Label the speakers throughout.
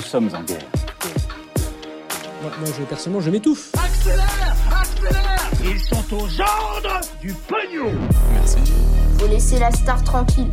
Speaker 1: Nous sommes en guerre.
Speaker 2: Moi, moi, je, personnellement, je m'étouffe.
Speaker 3: Accélère Accélère Ils sont aux ordres du pognon
Speaker 4: Faut laisser la star tranquille.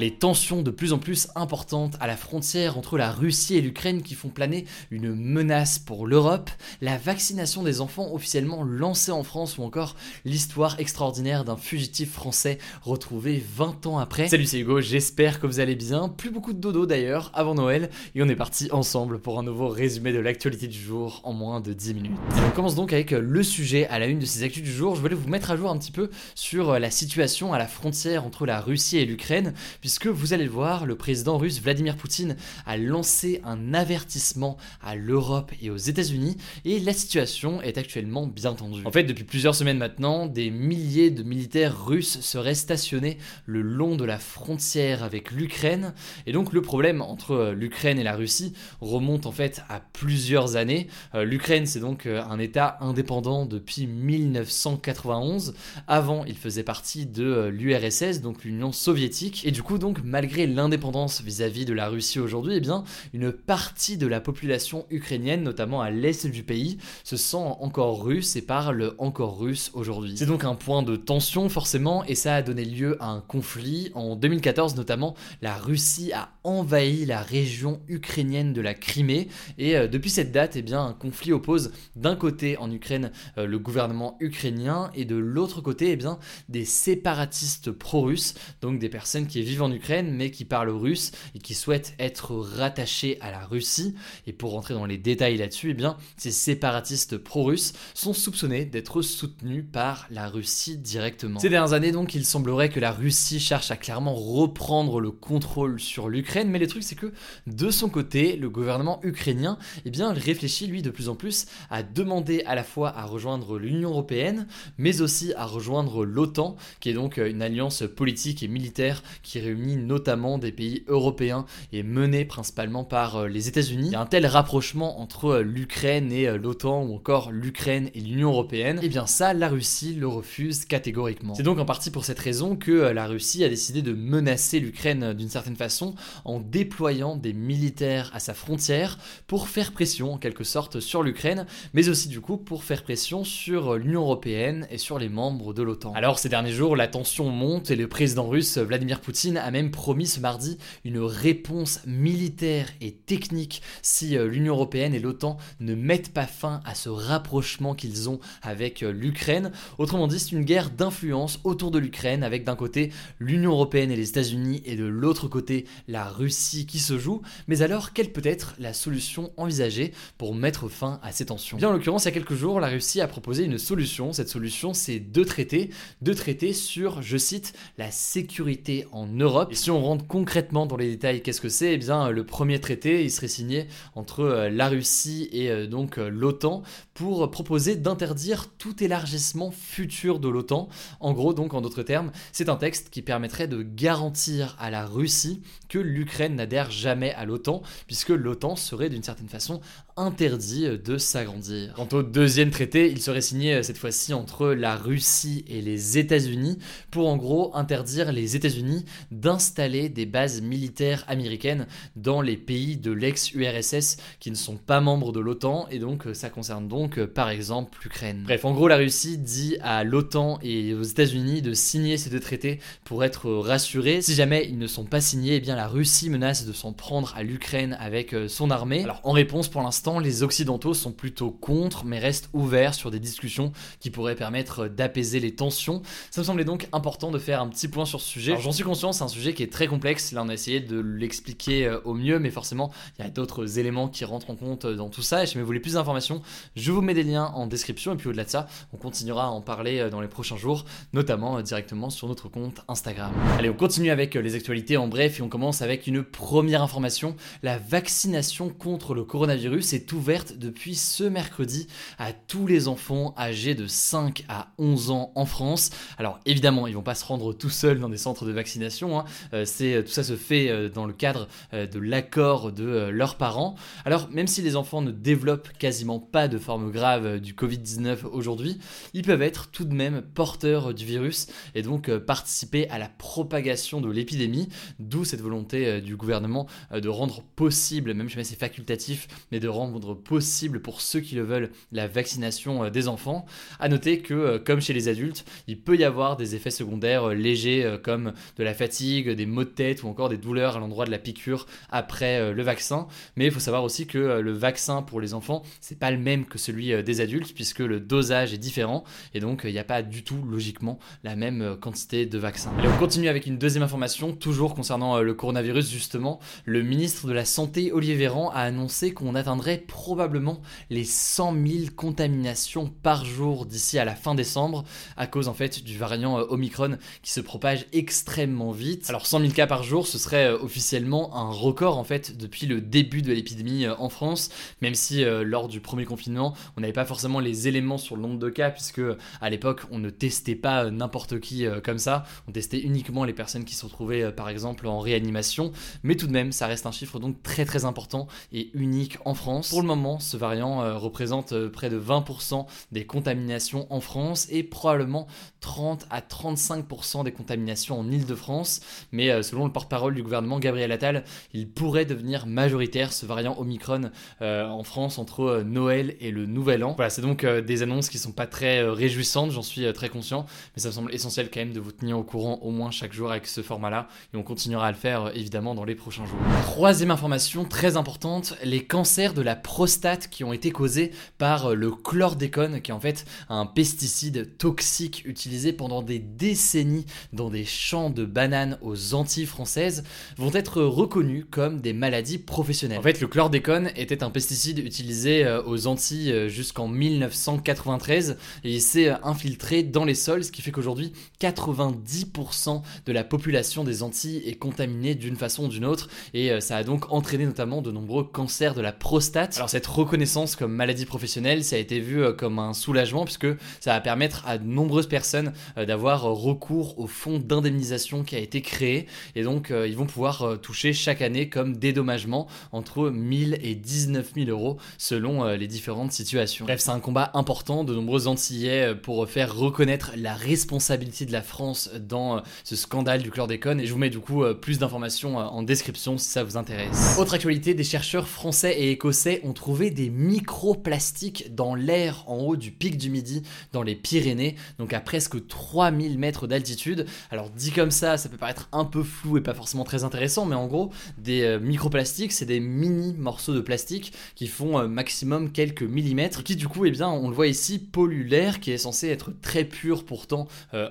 Speaker 5: Les tensions de plus en plus importantes à la frontière entre la Russie et l'Ukraine qui font planer une menace pour l'Europe, la vaccination des enfants officiellement lancée en France ou encore l'histoire extraordinaire d'un fugitif français retrouvé 20 ans après. Salut c'est Hugo, j'espère que vous allez bien, plus beaucoup de dodo d'ailleurs avant Noël et on est parti ensemble pour un nouveau résumé de l'actualité du jour en moins de 10 minutes. Et on commence donc avec le sujet à la une de ces actus du jour, je voulais vous mettre à jour un petit peu sur la situation à la frontière entre la Russie et l'Ukraine puisque vous allez le voir, le président russe Vladimir Poutine a lancé un avertissement à l'Europe et aux États-Unis et la situation est actuellement bien tendue. En fait, depuis plusieurs semaines maintenant, des milliers de militaires russes seraient stationnés le long de la frontière avec l'Ukraine et donc le problème entre l'Ukraine et la Russie remonte en fait à plusieurs années. Euh, L'Ukraine c'est donc euh, un État indépendant depuis 1991. Avant, il faisait partie de euh, l'URSS, donc l'Union soviétique et du coup donc malgré l'indépendance vis-à-vis de la Russie aujourd'hui, eh bien, une partie de la population ukrainienne, notamment à l'est du pays, se sent encore russe et parle encore russe aujourd'hui? C'est donc un point de tension forcément, et ça a donné lieu à un conflit. En 2014 notamment, la Russie a envahi la région ukrainienne de la Crimée, et euh, depuis cette date, eh bien, un conflit oppose d'un côté en Ukraine euh, le gouvernement ukrainien, et de l'autre côté, eh bien, des séparatistes pro-russes, donc des personnes qui vivent en Ukraine mais qui parle russe et qui souhaite être rattaché à la Russie. Et pour rentrer dans les détails là-dessus, eh bien, ces séparatistes pro-russes sont soupçonnés d'être soutenus par la Russie directement. Ces dernières années, donc, il semblerait que la Russie cherche à clairement reprendre le contrôle sur l'Ukraine, mais le truc, c'est que de son côté, le gouvernement ukrainien, eh bien, réfléchit lui de plus en plus à demander à la fois à rejoindre l'Union européenne, mais aussi à rejoindre l'OTAN, qui est donc une alliance politique et militaire qui réunit notamment des pays européens et menés principalement par euh, les États-Unis. Un tel rapprochement entre euh, l'Ukraine et euh, l'OTAN ou encore l'Ukraine et l'Union européenne, et eh bien ça, la Russie le refuse catégoriquement. C'est donc en partie pour cette raison que la Russie a décidé de menacer l'Ukraine d'une certaine façon en déployant des militaires à sa frontière pour faire pression en quelque sorte sur l'Ukraine, mais aussi du coup pour faire pression sur l'Union européenne et sur les membres de l'OTAN. Alors ces derniers jours, la tension monte et le président russe Vladimir Poutine a même promis ce mardi une réponse militaire et technique si euh, l'Union européenne et l'OTAN ne mettent pas fin à ce rapprochement qu'ils ont avec euh, l'Ukraine. Autrement dit, c'est une guerre d'influence autour de l'Ukraine avec d'un côté l'Union européenne et les États-Unis et de l'autre côté la Russie qui se joue. Mais alors, quelle peut être la solution envisagée pour mettre fin à ces tensions? En l'occurrence, il y a quelques jours, la Russie a proposé une solution. Cette solution, c'est deux traités, deux traités sur, je cite, la sécurité en Europe si on rentre concrètement dans les détails, qu'est-ce que c'est? Eh bien, le premier traité, il serait signé entre euh, la Russie et euh, donc euh, l'OTAN pour proposer d'interdire tout élargissement futur de l'OTAN. En gros, donc, en d'autres termes, c'est un texte qui permettrait de garantir à la Russie que l'Ukraine n'adhère jamais à l'OTAN, puisque l'OTAN serait d'une certaine façon interdit de s'agrandir. Quant au deuxième traité, il serait signé cette fois-ci entre la Russie et les États-Unis pour en gros interdire les États-Unis d'installer installer des bases militaires américaines dans les pays de l'ex-URSS qui ne sont pas membres de l'OTAN et donc euh, ça concerne donc euh, par exemple l'Ukraine. Bref, en gros la Russie dit à l'OTAN et aux États-Unis de signer ces deux traités pour être rassurés. Si jamais ils ne sont pas signés, eh bien la Russie menace de s'en prendre à l'Ukraine avec euh, son armée. Alors en réponse pour l'instant les Occidentaux sont plutôt contre, mais restent ouverts sur des discussions qui pourraient permettre d'apaiser les tensions. Ça me semblait donc important de faire un petit point sur ce sujet. J'en suis conscient, c'est un sujet qui est très complexe. Là, on a essayé de l'expliquer euh, au mieux, mais forcément, il y a d'autres éléments qui rentrent en compte euh, dans tout ça. Et si vous voulez plus d'informations, je vous mets des liens en description. Et puis au-delà de ça, on continuera à en parler euh, dans les prochains jours, notamment directement sur notre compte Instagram. Allez, on continue avec les actualités en bref et on commence avec une première information. La vaccination contre le coronavirus ouverte depuis ce mercredi à tous les enfants âgés de 5 à 11 ans en France. Alors évidemment, ils vont pas se rendre tout seuls dans des centres de vaccination. Hein. c'est tout ça se fait dans le cadre de l'accord de leurs parents. Alors même si les enfants ne développent quasiment pas de forme grave du Covid-19 aujourd'hui, ils peuvent être tout de même porteurs du virus et donc euh, participer à la propagation de l'épidémie, d'où cette volonté euh, du gouvernement euh, de rendre possible, même si c'est facultatif, mais de rendre possible pour ceux qui le veulent la vaccination des enfants. À noter que, comme chez les adultes, il peut y avoir des effets secondaires légers comme de la fatigue, des maux de tête ou encore des douleurs à l'endroit de la piqûre après le vaccin. Mais il faut savoir aussi que le vaccin pour les enfants, c'est pas le même que celui des adultes puisque le dosage est différent et donc il n'y a pas du tout logiquement la même euh, quantité de vaccins. Allez, on continue avec une deuxième information, toujours concernant euh, le coronavirus justement. Le ministre de la Santé, Olivier Véran, a annoncé qu'on atteindrait probablement les 100 000 contaminations par jour d'ici à la fin décembre, à cause en fait du variant euh, Omicron qui se propage extrêmement vite. Alors 100 000 cas par jour, ce serait officiellement un record en fait depuis le début de l'épidémie en France, même si lors du premier confinement, on n'avait pas forcément les éléments sur le nombre de cas, puisque à l'époque, on ne testait pas n'importe qui euh, comme ça, on testait uniquement les personnes qui se retrouvaient euh, par exemple en réanimation, mais tout de même, ça reste un chiffre donc très très important et unique en France. Pour le moment, ce variant euh, représente près de 20% des contaminations en France et probablement 30 à 35% des contaminations en Ile-de-France, mais selon le porte-parole du gouvernement Gabriel Attal, il pourrait devenir majoritaire ce variant Omicron en France entre Noël et le Nouvel An. Voilà, c'est donc des annonces qui sont pas très réjouissantes, j'en suis très conscient, mais ça me semble essentiel quand même de vous tenir au courant au moins chaque jour avec ce format-là, et on continuera à le faire euh, évidemment dans les prochains jours. Troisième information très importante, les cancers de la prostate qui ont été causés par euh, le chlordécone, qui est en fait un pesticide toxique utilisé pendant des décennies dans des champs de bananes aux Antilles françaises, vont être reconnus comme des maladies professionnelles. En fait, le chlordécone était un pesticide utilisé euh, aux Antilles jusqu'en 1993 et il s'est infiltré dans les sols, ce qui fait qu'aujourd'hui 90% de la population des Antilles est contaminée d'une façon ou d'une autre et euh, ça a donc entraîné notamment de nombreux cancers de la prostate. Alors cette reconnaissance comme maladie professionnelle, ça a été vu euh, comme un soulagement puisque ça va permettre à de nombreuses personnes euh, d'avoir recours au fonds d'indemnisation qui a été créé et donc ils vont pouvoir toucher chaque année comme dédommagement entre 1000 et 19 000 euros selon les différentes situations. Bref, c'est un combat important de nombreux Antillais pour faire reconnaître la responsabilité de la France dans euh, ce scandale du chlordécone et je vous mets du coup euh, plus d'informations euh, en description si ça vous intéresse. Autre actualité, des chercheurs français et écossais ont trouvé des microplastiques dans l'air en haut du pic du Midi dans les Pyrénées, donc à presque 3000 mètres d'altitude. Alors dit comme ça, ça peut paraître un peu flou et pas forcément très intéressant, mais en gros, des microplastiques, c'est des mini morceaux de plastique qui font maximum quelques millimètres, qui du coup, eh bien, on le voit ici, polluent l'air qui est censé être très pur pourtant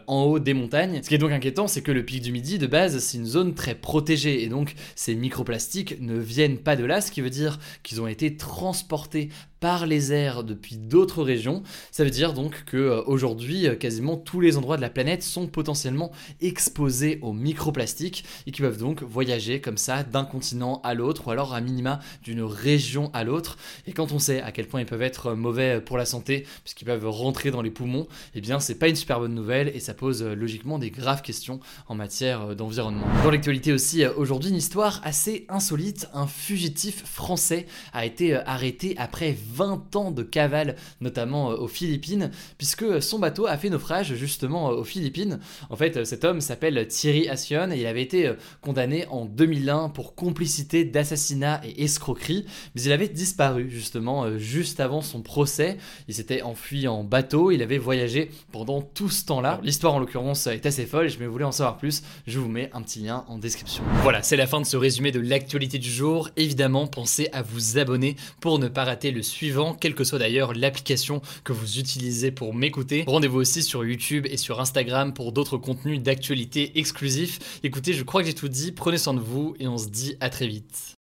Speaker 5: en haut des montagnes. Ce qui est donc inquiétant, c'est que le pic du Midi, de base, c'est une zone très protégée, et donc ces microplastiques ne viennent pas de là, ce qui veut dire qu'ils ont été transportés par les airs depuis d'autres régions. Ça veut dire donc que euh, aujourd'hui, euh, quasiment tous les endroits de la planète sont potentiellement exposés aux microplastiques et qui peuvent donc voyager comme ça d'un continent à l'autre ou alors à minima d'une région à l'autre. Et quand on sait à quel point ils peuvent être mauvais pour la santé puisqu'ils peuvent rentrer dans les poumons, eh bien c'est pas une super bonne nouvelle et ça pose euh, logiquement des graves questions en matière d'environnement. Dans l'actualité aussi aujourd'hui une histoire assez insolite, un fugitif français a été arrêté après 20 ans de cavale, notamment aux Philippines, puisque son bateau a fait naufrage justement aux Philippines. En fait, cet homme s'appelle Thierry Assion et il avait été condamné en 2001 pour complicité d'assassinat et escroquerie, mais il avait disparu justement juste avant son procès. Il s'était enfui en bateau, il avait voyagé pendant tout ce temps-là. L'histoire en l'occurrence est assez folle, je me voulais en savoir plus, je vous mets un petit lien en description. Voilà, c'est la fin de ce résumé de l'actualité du jour. Évidemment, pensez à vous abonner pour ne pas rater le suivant, quelle que soit d'ailleurs l'application que vous utilisez pour m'écouter. Rendez-vous aussi sur YouTube et sur Instagram pour d'autres contenus d'actualité exclusifs. Écoutez, je crois que j'ai tout dit, prenez soin de vous et on se dit à très vite.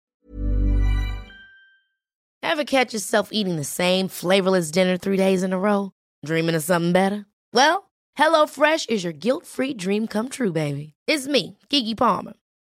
Speaker 6: Ever catch yourself eating the same flavorless dinner three days in a row? Dreaming of something better? Well, HelloFresh is your guilt-free dream come true, baby. It's me, Kiki Palmer.